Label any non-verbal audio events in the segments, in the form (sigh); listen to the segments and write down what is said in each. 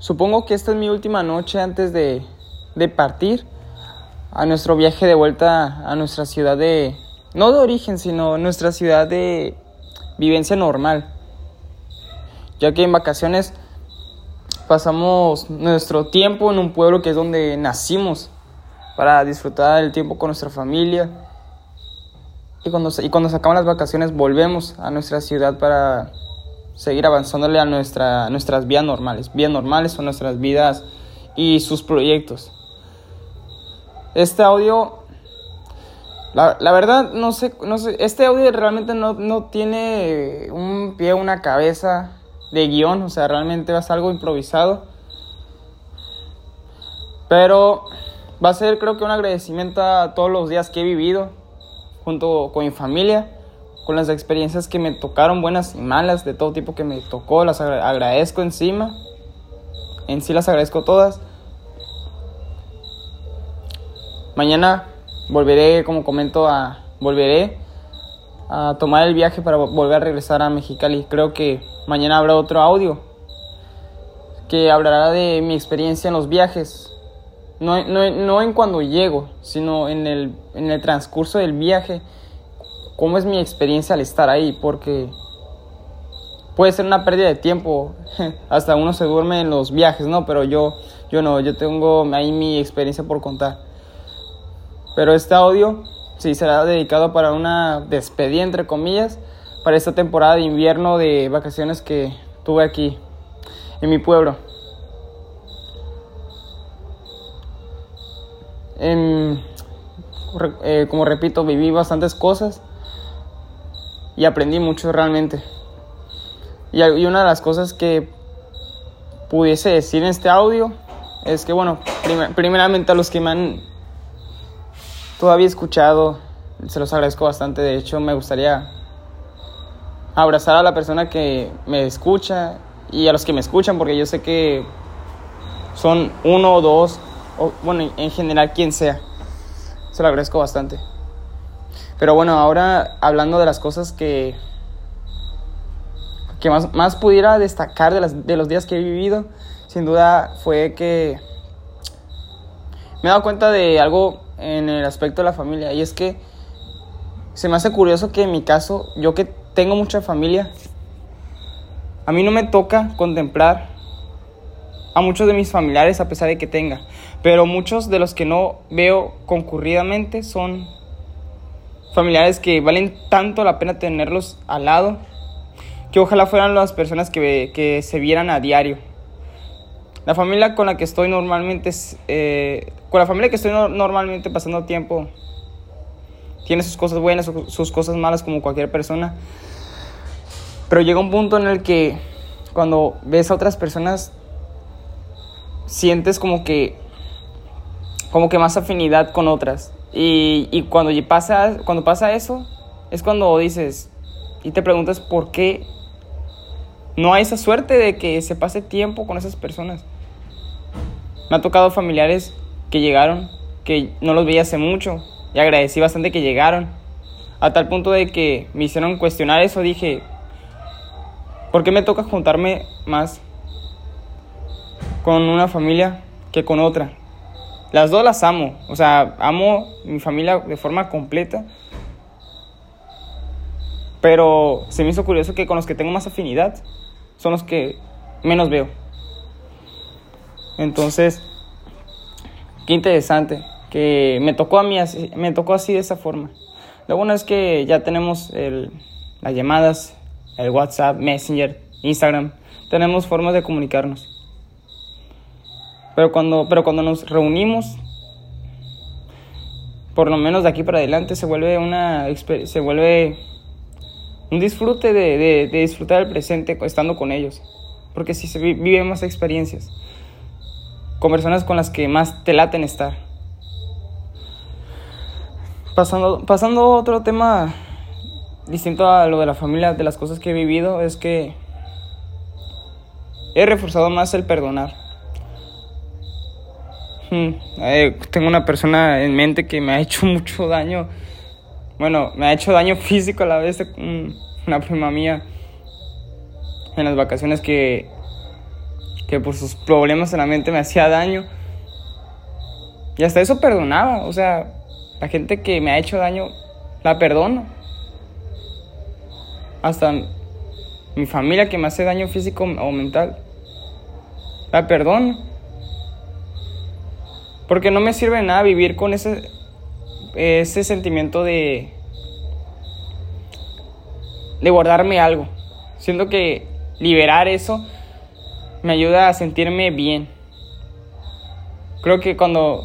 Supongo que esta es mi última noche antes de, de partir a nuestro viaje de vuelta a nuestra ciudad de, no de origen, sino nuestra ciudad de vivencia normal. Ya que en vacaciones pasamos nuestro tiempo en un pueblo que es donde nacimos para disfrutar el tiempo con nuestra familia. Y cuando, y cuando las vacaciones volvemos a nuestra ciudad para seguir avanzándole a, nuestra, nuestras vidas normales. Vidas normales son nuestras vidas y sus proyectos. Este audio, la, la verdad, no sé, no sé, este audio realmente no, no tiene un pie, una cabeza de guion, o sea, realmente va a ser algo improvisado. Pero va a ser creo que un agradecimiento a todos los días que he vivido junto con mi familia con las experiencias que me tocaron, buenas y malas, de todo tipo que me tocó, las agradezco encima. En sí las agradezco todas. Mañana volveré, como comento, a volveré a tomar el viaje para volver a regresar a Mexicali. Creo que mañana habrá otro audio que hablará de mi experiencia en los viajes. No, no, no en cuando llego, sino en el, en el transcurso del viaje cómo es mi experiencia al estar ahí, porque puede ser una pérdida de tiempo, (laughs) hasta uno se duerme en los viajes, ¿no? Pero yo, yo no, yo tengo ahí mi experiencia por contar. Pero este audio sí será dedicado para una despedida, entre comillas, para esta temporada de invierno de vacaciones que tuve aquí, en mi pueblo. Eh, como repito, viví bastantes cosas y aprendí mucho realmente. Y, una de las cosas que pudiese decir en este audio es que, bueno, primeramente a los que me han todavía escuchado, se los agradezco bastante. De hecho, me gustaría abrazar a la persona que me escucha y a los que me escuchan, porque yo sé que son uno o dos, o bueno, en general quien sea. Se lo agradezco bastante. Pero bueno, ahora hablando de las cosas que, que más, más pudiera destacar de, las, de los días que he vivido, sin duda fue que me he dado cuenta de algo en el aspecto de la familia. Y es que se me hace curioso que en mi caso, yo que tengo mucha familia, a mí no me toca contemplar a muchos de mis familiares a pesar de que tenga. Pero muchos de los que no veo concurridamente son familiares que valen tanto la pena tenerlos al lado, que ojalá fueran las personas que, que se vieran a diario. La familia con la que estoy normalmente, eh, con la familia que estoy normalmente pasando tiempo, tiene sus cosas buenas, sus cosas malas como cualquier persona. Pero llega un punto en el que cuando ves a otras personas, sientes como que, como que más afinidad con otras. Y, y cuando, pasa, cuando pasa eso, es cuando dices y te preguntas por qué no hay esa suerte de que se pase tiempo con esas personas. Me ha tocado familiares que llegaron, que no los veía hace mucho, y agradecí bastante que llegaron, a tal punto de que me hicieron cuestionar eso, dije, ¿por qué me toca juntarme más con una familia que con otra? Las dos las amo, o sea, amo mi familia de forma completa. Pero se me hizo curioso que con los que tengo más afinidad son los que menos veo. Entonces, qué interesante que me tocó a mí así, me tocó así de esa forma. Lo bueno es que ya tenemos el, las llamadas, el WhatsApp, Messenger, Instagram. Tenemos formas de comunicarnos. Pero cuando, pero cuando nos reunimos, por lo menos de aquí para adelante, se vuelve, una, se vuelve un disfrute de, de, disfrutar el presente estando con ellos. Porque si se viven más experiencias con personas con las que más te laten estar. Pasando, pasando a otro tema distinto a lo de la familia, de las cosas que he vivido, es que he reforzado más el perdonar. Tengo una persona en mente que me ha hecho (laughs) mucho daño. Bueno, me ha hecho daño físico a la vez. Una prima mía en las vacaciones que, que por sus problemas en la mente me hacía daño. Y hasta eso perdonaba, o sea, la gente que me ha hecho daño, la perdono. Hasta mi familia que me hace daño físico o mental, la perdono. Porque no me sirve nada vivir con ese, ese sentimiento de, de guardarme algo. Siento que liberar eso me ayuda a sentirme bien. Creo que cuando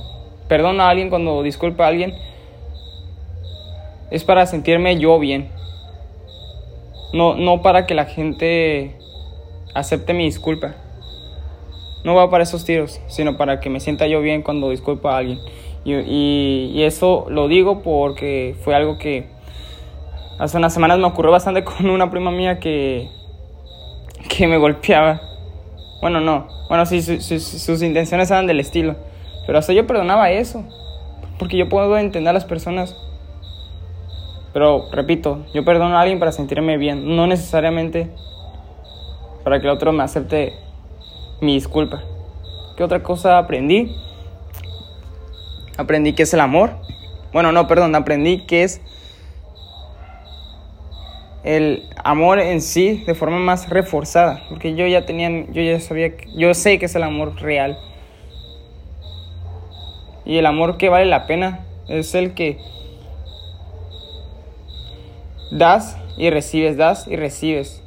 perdono a alguien, cuando disculpa a alguien, es para sentirme yo bien. No, no para que la gente acepte mi disculpa. No va para esos tiros, sino para que me sienta yo bien cuando disculpa a alguien. Y, y, eso lo digo porque fue algo que hace unas semanas me ocurrió bastante (laughs) con una prima mía que, que me golpeaba. Bueno, no. Bueno, sí, sus intenciones eran del estilo. Pero hasta yo perdonaba eso. Porque yo puedo entender a las personas. Pero, repito, yo perdono a alguien para sentirme bien. No necesariamente para que el otro me acepte mi disculpa. ¿Qué otra cosa aprendí? Aprendí que es el amor. Bueno, no, perdón, aprendí que es el amor en sí de forma más reforzada, porque yo ya tenía, yo ya sabía, yo sé que es el amor real. Y el amor que vale la pena es el que das y recibes, das y recibes.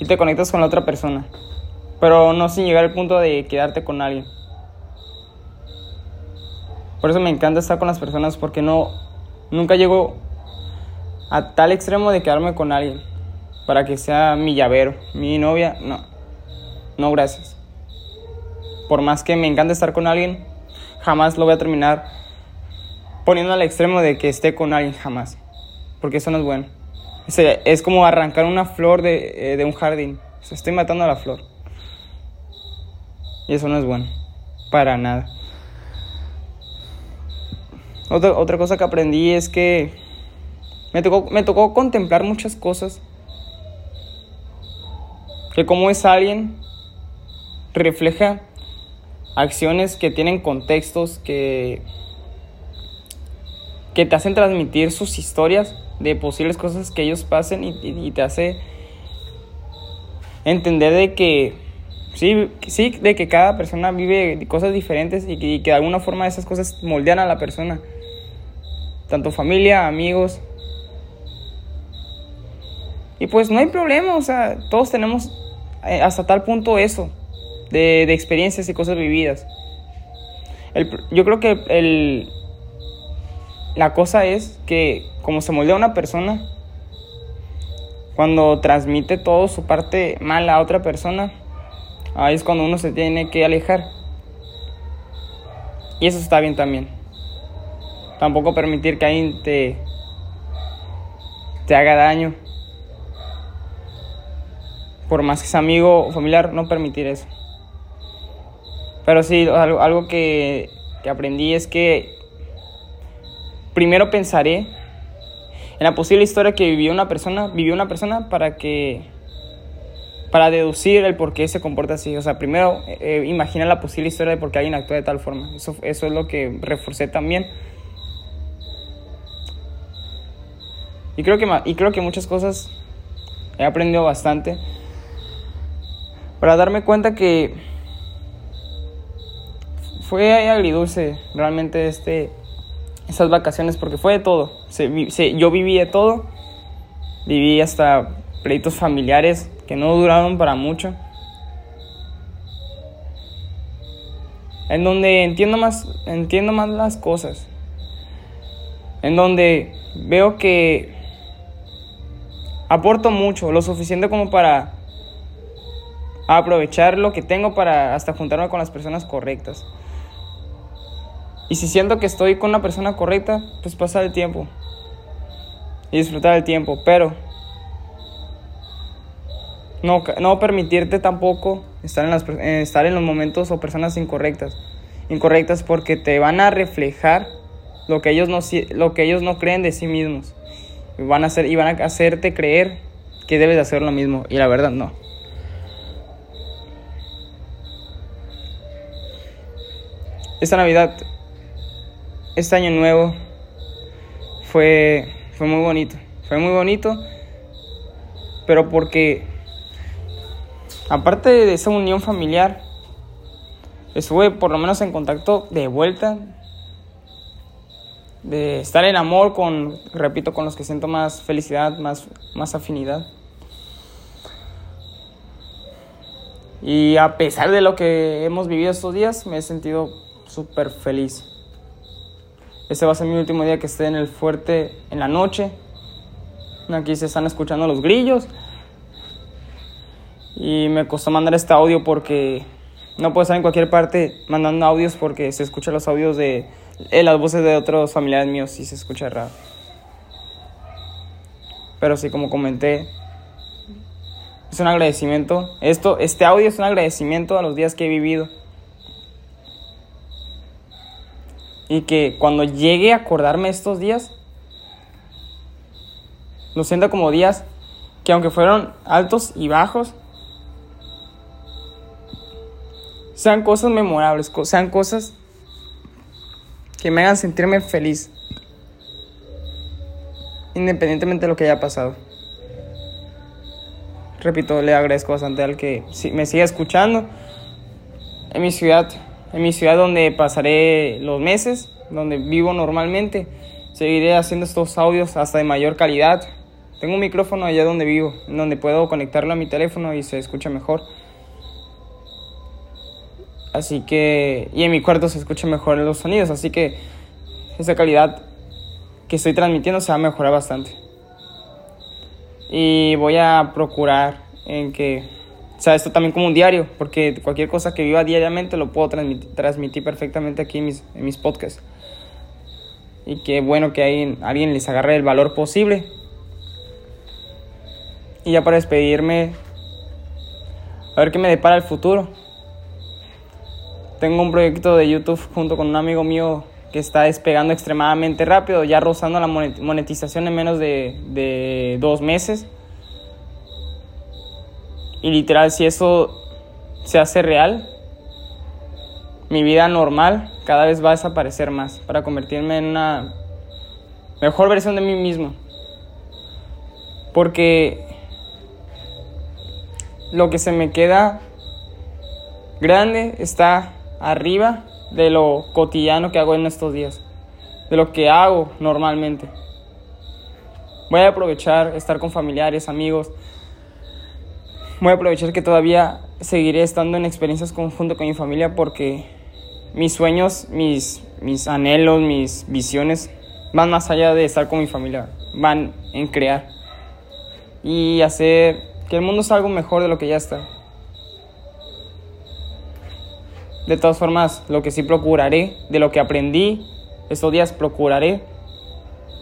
Y te conectas con la otra persona, pero no sin llegar al punto de quedarte con alguien. Por eso me encanta estar con las personas porque no nunca llego a tal extremo de quedarme con alguien para que sea mi llavero, mi novia, no. No, gracias. Por más que me encante estar con alguien, jamás lo voy a terminar poniendo al extremo de que esté con alguien, jamás. Porque eso no es bueno. Es, como arrancar una flor de, eh, un jardín. estoy matando a la flor. Y eso no es bueno. Para nada. Otra, otra cosa que aprendí es que me tocó, me tocó contemplar muchas cosas. Que como es alguien, refleja acciones que tienen contextos que, que te hacen transmitir sus historias de posibles cosas que ellos pasen y, te hace entender de que sí, sí, de que cada persona vive cosas diferentes y que, de alguna forma esas cosas moldean a la persona. Tanto familia, amigos, y pues no hay problema, o sea, todos tenemos eh, hasta tal punto eso, de, experiencias y cosas vividas. yo creo que el, la cosa es que como se moldea una persona, cuando transmite todo su parte mala a otra persona, ahí es cuando uno se tiene que alejar. Y eso está bien también. Tampoco permitir que alguien te, te haga daño por más que sea amigo o familiar, no permitir eso. Pero sí, algo, que, que aprendí es que primero pensaré en la posible historia que vivió una persona, vivió una persona para que para deducir el por qué se comporta así. O sea, primero eh, imagina la posible historia de por qué alguien actúa de tal forma. Eso, eso es lo que reforcé también. Y creo que, y creo que muchas cosas he aprendido bastante para darme cuenta que fue agridulce realmente este, esas vacaciones porque fue de todo. yo viví de todo, viví hasta pleitos familiares que no duraron para mucho. En donde entiendo más, entiendo más las cosas. En donde veo que aporto mucho, lo suficiente como para aprovechar lo que tengo para hasta juntarme con las personas correctas. Y si siento que estoy con la persona correcta, pues pasar el tiempo. Y disfrutar el tiempo. Pero no, no permitirte tampoco estar en, las, eh, estar en los momentos o personas incorrectas. Incorrectas porque te van a reflejar lo que ellos no, lo que ellos no creen de sí mismos. Y van, a hacer, y van a hacerte creer que debes hacer lo mismo. Y la verdad no. Esta Navidad este año nuevo, fue, fue muy bonito. Fue muy bonito, pero porque, aparte de esa unión familiar, estuve por lo menos en contacto de vuelta, de estar en amor con, repito, con los que siento más felicidad, más, más afinidad. Y a pesar de lo que hemos vivido estos días, me he sentido súper feliz. Este va a ser mi último día que esté en el fuerte en la noche. Aquí se están escuchando los grillos. Y me costó mandar este audio porque no puedo estar en cualquier parte mandando audios porque se escuchan los audios de, las voces de otros familiares míos y se escucha raro. Pero sí, como comenté, es un agradecimiento. Esto, este audio es un agradecimiento a los días que he vivido. Y que cuando llegue a acordarme estos días, lo siento como días que aunque fueron altos y bajos, sean cosas memorables, sean cosas que me hagan sentirme feliz, independientemente de lo que haya pasado repito, le agradezco bastante al que me siga escuchando. En mi ciudad, en mi ciudad donde pasaré los meses, donde vivo normalmente, seguiré haciendo estos audios hasta de mayor calidad. Tengo un micrófono allá donde vivo, en donde puedo conectarlo a mi teléfono y se escucha mejor. Así que, y en mi cuarto se escucha mejor los sonidos, así que esa calidad que estoy transmitiendo se va a mejorar bastante y voy a procurar en que sea esto también como un diario porque cualquier cosa que viva diariamente lo puedo transmitir, perfectamente aquí en mis, en mis podcasts. Y qué bueno que hay, alguien les agarre el valor posible. Y ya para despedirme a ver qué me depara el futuro. Tengo un proyecto de YouTube junto con un amigo mío que está despegando extremadamente rápido, ya rozando la monetización en menos de, dos meses. Y literal, si eso se hace real, mi vida normal cada vez va a desaparecer más para convertirme en una mejor versión de mí mismo. Porque lo que se me queda grande está arriba de lo cotidiano que hago en estos días, de lo que hago normalmente. Voy a aprovechar estar con familiares, amigos. Voy a aprovechar que todavía seguiré estando en experiencias conjunto con mi familia porque mis sueños, mis, mis anhelos, mis visiones van más allá de estar con mi familia, van en crear y hacer que el mundo sea algo mejor de lo que ya está. De todas formas, lo que sí procuraré, de lo que aprendí estos días, procuraré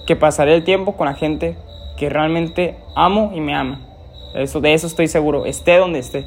que pasaré el tiempo con la gente que realmente amo y me ama. Eso, de eso estoy seguro, esté donde esté.